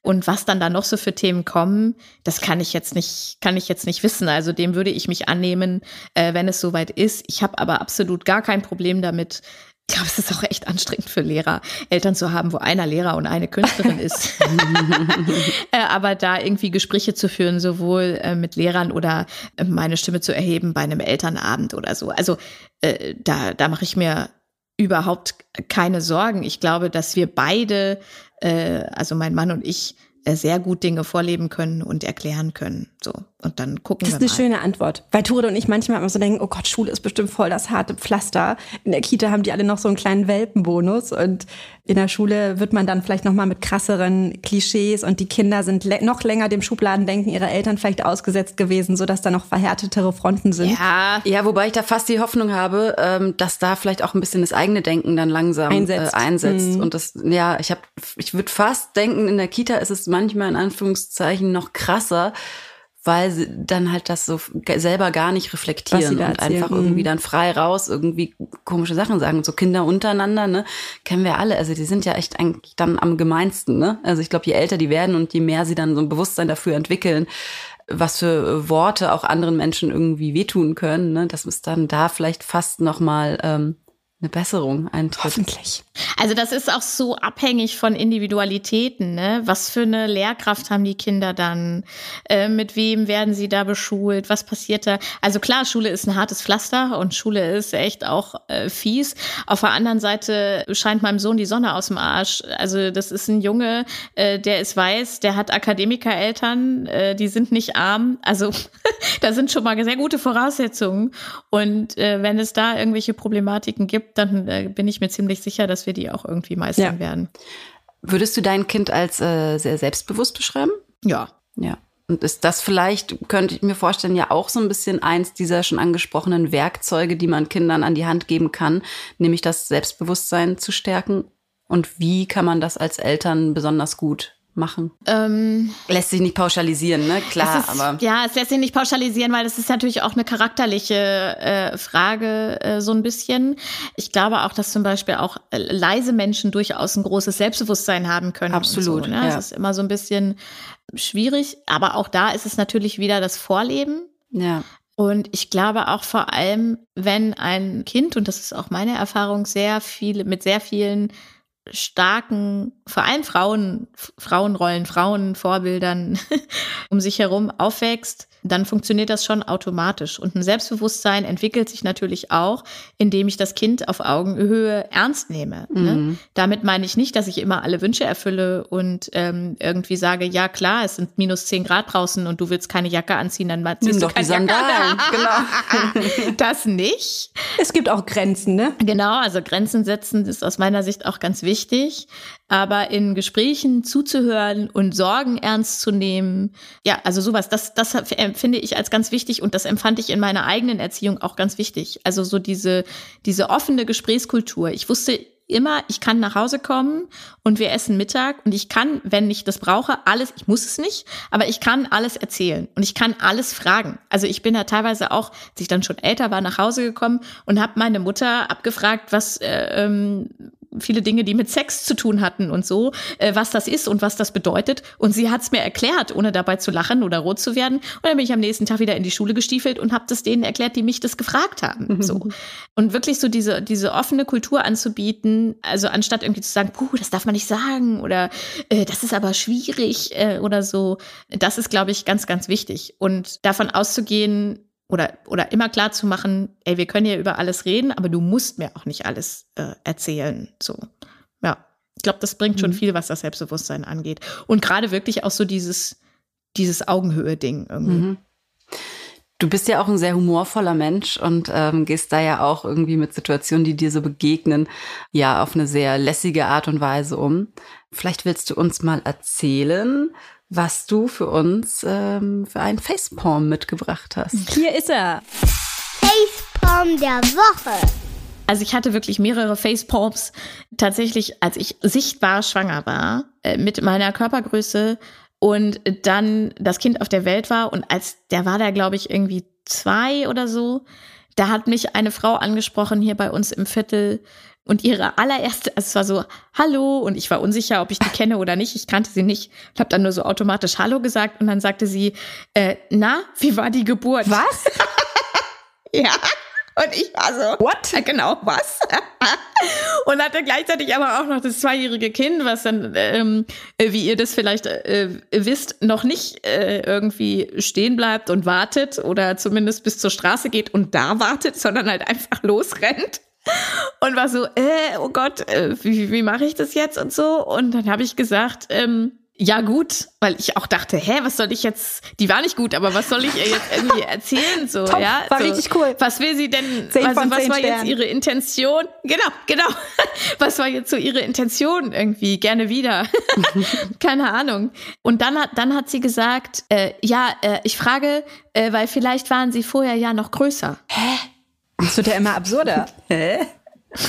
Und was dann da noch so für Themen kommen, das kann ich jetzt nicht, kann ich jetzt nicht wissen. Also dem würde ich mich annehmen, äh, wenn es soweit ist ist. Ich habe aber absolut gar kein Problem damit. Ich glaube, es ist auch echt anstrengend für Lehrer, Eltern zu haben, wo einer Lehrer und eine Künstlerin ist. Äh, aber da irgendwie Gespräche zu führen, sowohl äh, mit Lehrern oder äh, meine Stimme zu erheben bei einem Elternabend oder so. Also da, da mache ich mir überhaupt keine Sorgen. Ich glaube, dass wir beide, also mein Mann und ich, sehr gut Dinge vorleben können und erklären können. So. Und dann gucken wir mal. Das ist eine schöne Antwort. Weil Tore und ich manchmal immer so denken, oh Gott, Schule ist bestimmt voll das harte Pflaster. In der Kita haben die alle noch so einen kleinen Welpenbonus und in der Schule wird man dann vielleicht noch mal mit krasseren Klischees und die Kinder sind noch länger dem Schubladendenken ihrer Eltern vielleicht ausgesetzt gewesen, sodass da noch verhärtetere Fronten sind. Ja, ja wobei ich da fast die Hoffnung habe, ähm, dass da vielleicht auch ein bisschen das eigene Denken dann langsam einsetzt. Äh, einsetzt. Mhm. Und das, ja, ich habe, ich würde fast denken, in der Kita ist es manchmal in Anführungszeichen noch krasser, weil sie dann halt das so selber gar nicht reflektieren und einfach irgendwie mhm. dann frei raus irgendwie komische Sachen sagen. Und so Kinder untereinander, ne, kennen wir alle. Also die sind ja echt eigentlich dann am gemeinsten, ne? Also ich glaube, je älter die werden und je mehr sie dann so ein Bewusstsein dafür entwickeln, was für Worte auch anderen Menschen irgendwie wehtun können, ne, das ist dann da vielleicht fast noch mal ähm, eine Besserung eintritt. Hoffentlich. Also das ist auch so abhängig von Individualitäten. Ne? Was für eine Lehrkraft haben die Kinder dann? Äh, mit wem werden sie da beschult? Was passiert da? Also klar, Schule ist ein hartes Pflaster und Schule ist echt auch äh, fies. Auf der anderen Seite scheint meinem Sohn die Sonne aus dem Arsch. Also das ist ein Junge, äh, der ist weiß, der hat Akademikereltern, äh, die sind nicht arm. Also da sind schon mal sehr gute Voraussetzungen. Und äh, wenn es da irgendwelche Problematiken gibt, gibt, dann äh, bin ich mir ziemlich sicher, dass wir die auch irgendwie meistern ja. werden. Würdest du dein Kind als äh, sehr selbstbewusst beschreiben? Ja. Ja. Und ist das vielleicht, könnte ich mir vorstellen, ja auch so ein bisschen eins dieser schon angesprochenen Werkzeuge, die man Kindern an die Hand geben kann, nämlich das Selbstbewusstsein zu stärken? Und wie kann man das als Eltern besonders gut machen? Ähm, lässt sich nicht pauschalisieren, ne? Klar, ist, aber. Ja, es lässt sich nicht pauschalisieren, weil es ist natürlich auch eine charakterliche äh, Frage, äh, so ein bisschen. Ich glaube auch, dass zum Beispiel auch äh, leise Menschen durchaus ein großes Selbstbewusstsein haben können. Absolut. So, ne? ja. Es ist immer so ein bisschen schwierig, aber auch da ist es natürlich wieder das Vorleben. Ja. Und ich glaube auch vor allem, wenn ein Kind, und das ist auch meine Erfahrung, sehr viele, mit sehr vielen starken, vor allem Frauen, Frauenrollen, Frauenvorbildern um sich herum aufwächst, dann funktioniert das schon automatisch. Und ein Selbstbewusstsein entwickelt sich natürlich auch, indem ich das Kind auf Augenhöhe ernst nehme. Ne? Mhm. Ne? Damit meine ich nicht, dass ich immer alle Wünsche erfülle und ähm, irgendwie sage, ja klar, es sind minus zehn Grad draußen und du willst keine Jacke anziehen, dann ziehst Nimm du doch die Sandalen. genau. das nicht. Es gibt auch Grenzen, ne? Genau, also Grenzen setzen ist aus meiner Sicht auch ganz wichtig. Aber in Gesprächen zuzuhören und Sorgen ernst zu nehmen, ja, also sowas, das, das empfinde ich als ganz wichtig und das empfand ich in meiner eigenen Erziehung auch ganz wichtig. Also so diese, diese offene Gesprächskultur. Ich wusste immer, ich kann nach Hause kommen und wir essen Mittag und ich kann, wenn ich das brauche, alles, ich muss es nicht, aber ich kann alles erzählen und ich kann alles fragen. Also ich bin da teilweise auch, als ich dann schon älter war, nach Hause gekommen und habe meine Mutter abgefragt, was äh, ähm, viele Dinge, die mit Sex zu tun hatten und so, äh, was das ist und was das bedeutet. Und sie hat es mir erklärt, ohne dabei zu lachen oder rot zu werden. Und dann bin ich am nächsten Tag wieder in die Schule gestiefelt und habe das denen erklärt, die mich das gefragt haben. So. Und wirklich so diese, diese offene Kultur anzubieten, also anstatt irgendwie zu sagen, puh, das darf man nicht sagen oder äh, das ist aber schwierig äh, oder so, das ist, glaube ich, ganz, ganz wichtig. Und davon auszugehen, oder, oder immer klar zu machen, ey, wir können ja über alles reden, aber du musst mir auch nicht alles äh, erzählen. So, ja. Ich glaube, das bringt schon mhm. viel, was das Selbstbewusstsein angeht. Und gerade wirklich auch so dieses, dieses Augenhöhe-Ding irgendwie. Mhm. Du bist ja auch ein sehr humorvoller Mensch und ähm, gehst da ja auch irgendwie mit Situationen, die dir so begegnen, ja, auf eine sehr lässige Art und Weise um. Vielleicht willst du uns mal erzählen, was du für uns ähm, für einen Facepalm mitgebracht hast. Hier ist er. Facepalm der Woche. Also ich hatte wirklich mehrere Facepalms. Tatsächlich, als ich sichtbar schwanger war, äh, mit meiner Körpergröße und dann das Kind auf der Welt war und als der war da, glaube ich, irgendwie zwei oder so, da hat mich eine Frau angesprochen hier bei uns im Viertel und ihre allererste, also es war so Hallo und ich war unsicher, ob ich die kenne oder nicht. Ich kannte sie nicht, Ich habe dann nur so automatisch Hallo gesagt und dann sagte sie, äh, na, wie war die Geburt? Was? ja. Und ich war so, what? Genau, was? und hatte gleichzeitig aber auch noch das zweijährige Kind, was dann, ähm, wie ihr das vielleicht äh, wisst, noch nicht äh, irgendwie stehen bleibt und wartet oder zumindest bis zur Straße geht und da wartet, sondern halt einfach losrennt. Und war so, äh, oh Gott, äh, wie, wie mache ich das jetzt und so? Und dann habe ich gesagt, ähm, ja, gut, weil ich auch dachte, hä, was soll ich jetzt, die war nicht gut, aber was soll ich ihr jetzt irgendwie erzählen, so, Top, ja? War so, richtig cool. Was will sie denn, also, was war jetzt ihre Intention? Genau, genau. Was war jetzt so ihre Intention irgendwie? Gerne wieder. Keine Ahnung. Und dann hat, dann hat sie gesagt, äh, ja, äh, ich frage, äh, weil vielleicht waren sie vorher ja noch größer. Das wird ja immer absurder. Hä?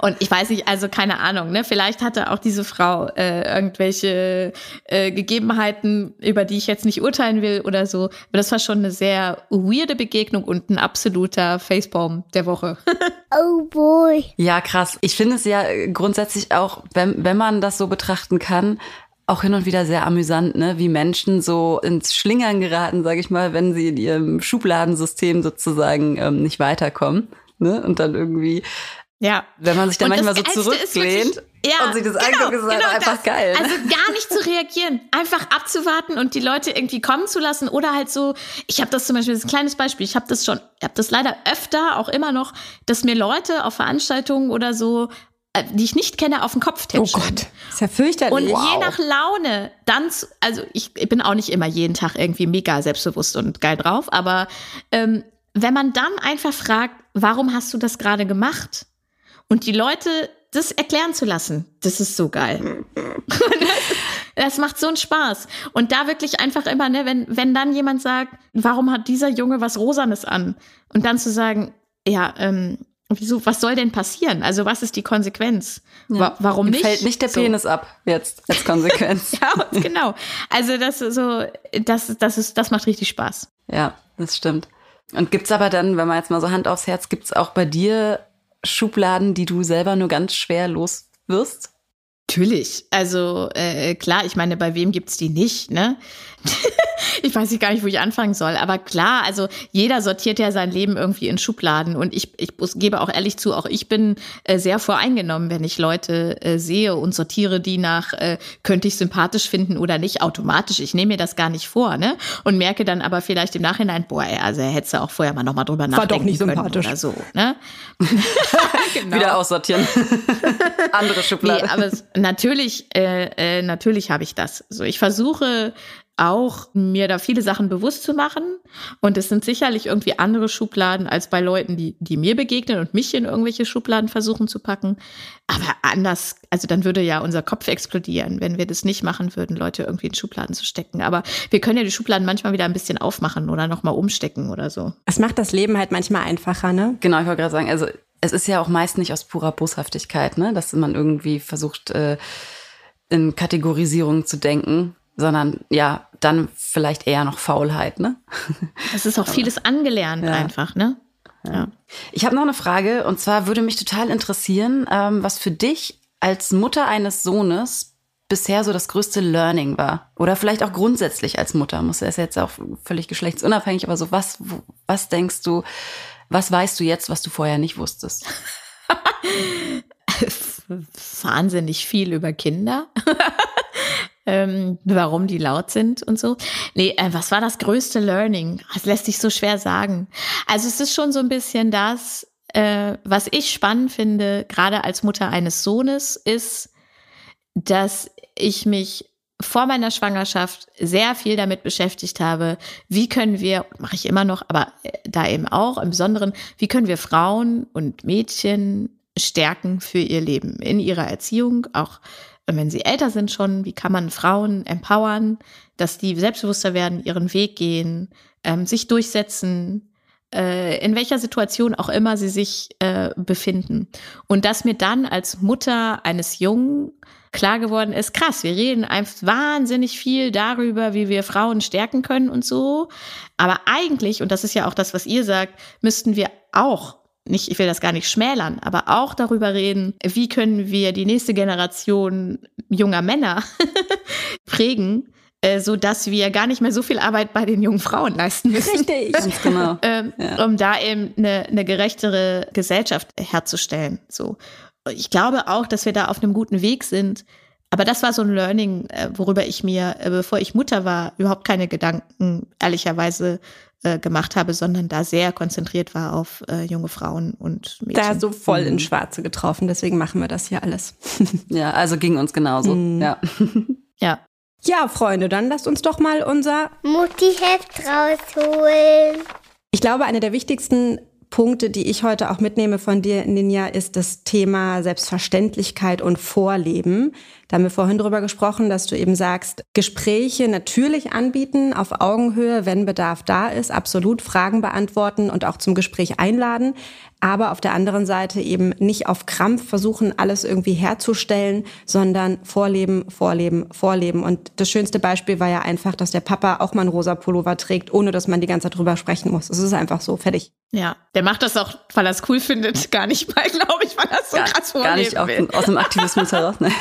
Und ich weiß nicht, also keine Ahnung, ne? Vielleicht hatte auch diese Frau äh, irgendwelche äh, Gegebenheiten, über die ich jetzt nicht urteilen will oder so. Aber das war schon eine sehr weirde Begegnung und ein absoluter Facebaum der Woche. Oh boy. Ja, krass. Ich finde es ja grundsätzlich auch, wenn, wenn man das so betrachten kann, auch hin und wieder sehr amüsant, ne? wie Menschen so ins Schlingern geraten, sage ich mal, wenn sie in ihrem Schubladensystem sozusagen ähm, nicht weiterkommen. Ne? Und dann irgendwie, Ja. wenn man sich dann Und manchmal so zurücklehnt wirklich- ja, und sich das genau, anguckt, ist halt genau einfach das. geil. Also gar nicht zu reagieren, einfach abzuwarten und die Leute irgendwie kommen zu lassen oder halt so. Ich habe das zum Beispiel, das ist ein kleines Beispiel. Ich habe das schon, ich habe das leider öfter, auch immer noch, dass mir Leute auf Veranstaltungen oder so, die ich nicht kenne, auf den Kopf Oh tätscheln. Gott. Ist ja fürchterlich. Und je nach Laune, dann, zu, also ich, ich bin auch nicht immer jeden Tag irgendwie mega selbstbewusst und geil drauf, aber ähm, wenn man dann einfach fragt, warum hast du das gerade gemacht? Und die Leute das erklären zu lassen, das ist so geil. Das macht so einen Spaß. Und da wirklich einfach immer, ne, wenn, wenn dann jemand sagt, warum hat dieser Junge was Rosanes an? Und dann zu sagen, ja, ähm, wieso, was soll denn passieren? Also, was ist die Konsequenz? Wa warum Ihm nicht? fällt nicht der So. Penis ab jetzt als Konsequenz. Ja, genau. Also das ist so, das, das ist, das macht richtig Spaß. Ja, das stimmt. Und gibt's aber dann, wenn man jetzt mal so Hand aufs Herz, gibt's auch bei dir Schubladen, die du selber nur ganz schwer los wirst? Natürlich. Also äh, klar, ich meine, bei wem gibt's die nicht, ne? ich weiß nicht gar nicht, wo ich anfangen soll. Aber klar, also jeder sortiert ja sein Leben irgendwie in Schubladen. Und ich, ich gebe auch ehrlich zu, auch ich bin äh, sehr voreingenommen, wenn ich Leute äh, sehe und sortiere die nach, äh, könnte ich sympathisch finden oder nicht, automatisch. Ich nehme mir das gar nicht vor, ne? Und merke dann aber vielleicht im Nachhinein, boah, ey, also hättest du auch vorher mal nochmal drüber War doch nachdenken nicht sympathisch. oder so, ne? genau. Wieder aussortieren. Andere Schublade. Nee, aber es, natürlich, äh, äh, natürlich habe ich das. So, ich versuche auch mir da viele Sachen bewusst zu machen. Und es sind sicherlich irgendwie andere Schubladen als bei Leuten, die, die mir begegnen und mich in irgendwelche Schubladen versuchen zu packen. Aber anders, also dann würde ja unser Kopf explodieren, wenn wir das nicht machen würden, Leute irgendwie in Schubladen zu stecken. Aber wir können ja die Schubladen manchmal wieder ein bisschen aufmachen oder nochmal umstecken oder so. Es macht das Leben halt manchmal einfacher, ne? Genau, ich wollte gerade sagen, also es ist ja auch meist nicht aus purer Boshaftigkeit, ne, dass man irgendwie versucht, äh, in Kategorisierung zu denken, sondern ja, dann vielleicht eher noch Faulheit, ne? Es ist auch vieles angelernt Ja. einfach, ne? Ja. Ich habe noch eine Frage und zwar würde mich total interessieren, ähm, was für dich als Mutter eines Sohnes bisher so das größte Learning war oder vielleicht auch grundsätzlich als Mutter muss er ist jetzt auch völlig geschlechtsunabhängig, aber so was was denkst du, was weißt du jetzt, was du vorher nicht wusstest? wahnsinnig viel über Kinder. ähm, warum die laut sind und so. Nee, äh, was war das größte Learning? Das lässt sich so schwer sagen. Also es ist schon so ein bisschen das, äh, was ich spannend finde, gerade als Mutter eines Sohnes, ist, dass ich mich vor meiner Schwangerschaft sehr viel damit beschäftigt habe, wie können wir, mache ich immer noch, aber äh, da eben auch im Besonderen, wie können wir Frauen und Mädchen stärken für ihr Leben in ihrer Erziehung, auch wenn sie älter sind schon, wie kann man Frauen empowern, dass die selbstbewusster werden, ihren Weg gehen, ähm, sich durchsetzen, äh, in welcher Situation auch immer sie sich äh, befinden. Und dass mir dann als Mutter eines Jungen klar geworden ist, krass, wir reden einfach wahnsinnig viel darüber, wie wir Frauen stärken können und so. Aber eigentlich, und das ist ja auch das, was ihr sagt, müssten wir auch nicht, ich will das gar nicht schmälern, aber auch darüber reden, wie können wir die nächste Generation junger Männer prägen, äh, so dass wir gar nicht mehr so viel Arbeit bei den jungen Frauen leisten müssen. Richtig. Ganz genau. ähm, ja. Um da eben eine, eine gerechtere Gesellschaft herzustellen. So ich glaube auch, dass wir da auf einem guten Weg sind. Aber das war so ein Learning, äh, worüber ich mir, äh, bevor ich Mutter war, überhaupt keine Gedanken ehrlicherweise äh, gemacht habe, sondern da sehr konzentriert war auf junge Frauen und Mädchen. Da so voll mhm. ins Schwarze getroffen, deswegen machen wir das hier alles. ja, also ging uns genauso. Mhm. Ja. ja. Ja, Freunde, dann lasst uns doch mal unser Mutti-Heft rausholen. Ich glaube, eine der wichtigsten Punkte, die ich heute auch mitnehme von dir, Ninja, ist das Thema Selbstverständlichkeit und Vorleben. Da haben wir vorhin drüber gesprochen, dass du eben sagst, Gespräche natürlich anbieten, auf Augenhöhe, wenn Bedarf da ist, absolut Fragen beantworten und auch zum Gespräch einladen aber auf der anderen Seite eben nicht auf Krampf versuchen, alles irgendwie herzustellen, sondern vorleben, vorleben, vorleben. Und das schönste Beispiel war ja einfach, dass der Papa auch mal einen rosa Pullover trägt, ohne dass man die ganze Zeit drüber sprechen muss. Es ist einfach so, fertig. Ja, der macht das auch, weil er es cool findet, gar nicht mal, glaube ich, weil er so gar, krass vorleben Gar nicht will. aus dem Aktivismus heraus. Ne?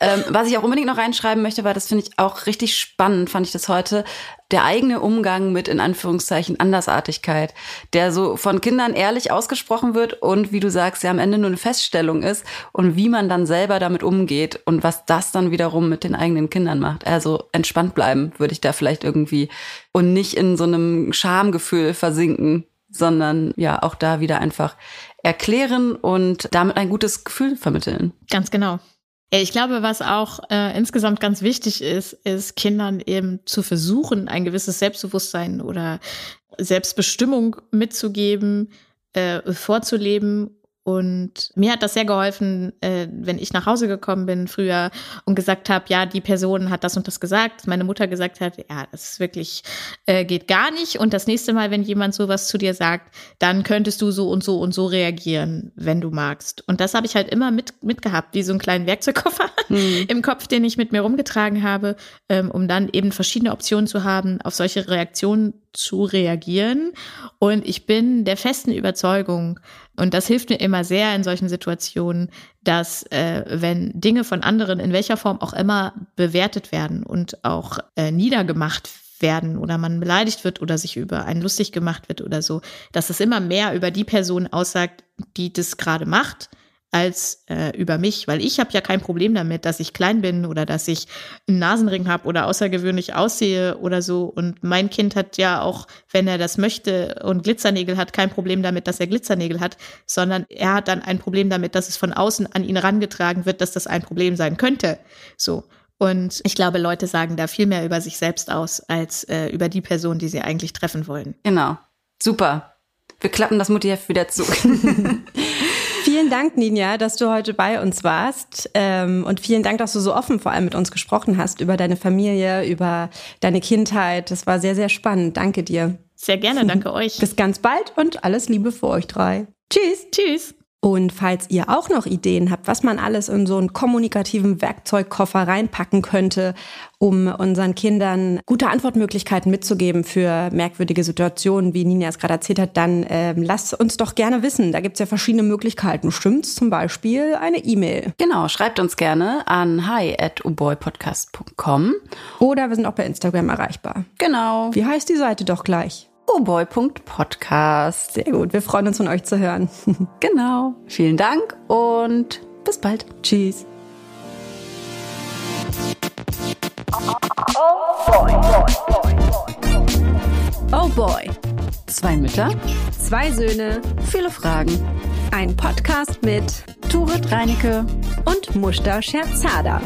Ähm, was ich auch unbedingt noch reinschreiben möchte, weil das finde ich auch richtig spannend, fand ich das heute, der eigene Umgang mit in Anführungszeichen Andersartigkeit, der so von Kindern ehrlich ausgesprochen wird und wie du sagst, ja am Ende nur eine Feststellung ist und wie man dann selber damit umgeht und was das dann wiederum mit den eigenen Kindern macht. Also entspannt bleiben würde ich da vielleicht irgendwie und nicht in so einem Schamgefühl versinken, sondern ja auch da wieder einfach erklären und damit ein gutes Gefühl vermitteln. Ganz genau. Ich glaube, was auch äh, insgesamt ganz wichtig ist, ist Kindern eben zu versuchen, ein gewisses Selbstbewusstsein oder Selbstbestimmung mitzugeben, äh, vorzuleben und mir hat das sehr geholfen, äh, wenn ich nach Hause gekommen bin früher und gesagt habe, ja, die Person hat das und das gesagt. Meine Mutter gesagt hat, ja, das ist wirklich äh, geht gar nicht. Und das nächste Mal, wenn jemand sowas zu dir sagt, dann könntest du so und so und so reagieren, wenn du magst. Und das habe ich halt immer mit mitgehabt, wie so einen kleinen Werkzeugkoffer mhm. im Kopf, den ich mit mir rumgetragen habe, ähm, um dann eben verschiedene Optionen zu haben, auf solche Reaktionen zu reagieren. Und ich bin der festen Überzeugung, und das hilft mir immer sehr in solchen Situationen, dass äh, wenn Dinge von anderen in welcher Form auch immer bewertet werden und auch äh, niedergemacht werden oder man beleidigt wird oder sich über einen lustig gemacht wird oder so, dass es immer mehr über die Person aussagt, die das gerade macht, als äh, über mich, weil ich habe ja kein Problem damit, dass ich klein bin oder dass ich einen Nasenring habe oder außergewöhnlich aussehe oder so. Und mein Kind hat ja auch, wenn er das möchte und Glitzernägel hat, kein Problem damit, dass er Glitzernägel hat, sondern er hat dann ein Problem damit, dass es von außen an ihn rangetragen wird, dass das ein Problem sein könnte. So. Und ich glaube, Leute sagen da viel mehr über sich selbst aus, als äh, über die Person, die sie eigentlich treffen wollen. Genau. Super. Wir klappen das Mutti-Heft wieder zu. Vielen Dank, Ninja, dass du heute bei uns warst. Ähm, und vielen Dank, dass du so offen vor allem mit uns gesprochen hast über deine Familie, über deine Kindheit. Das war sehr, sehr spannend. Danke dir. Sehr gerne, danke euch. Bis ganz bald und alles Liebe für euch drei. Tschüss. Tschüss. Und falls ihr auch noch Ideen habt, was man alles in so einen kommunikativen Werkzeugkoffer reinpacken könnte, um unseren Kindern gute Antwortmöglichkeiten mitzugeben für merkwürdige Situationen, wie Nina es gerade erzählt hat, dann äh, lasst uns doch gerne wissen. Da gibt's ja verschiedene Möglichkeiten. Stimmt's? Zum Beispiel eine E-Mail. Genau, schreibt uns gerne an hi at uboypodcast.com. Oder wir sind auch bei Instagram erreichbar. Genau. Wie heißt die Seite doch gleich? oboy.podcast. Sehr gut, wir freuen uns von euch zu hören. genau. Vielen Dank und bis bald. Tschüss. Oh boy. Oh boy. Zwei Mütter, zwei Söhne, viele Fragen. Ein Podcast mit Turit Reinecke und Mushta Scherzada.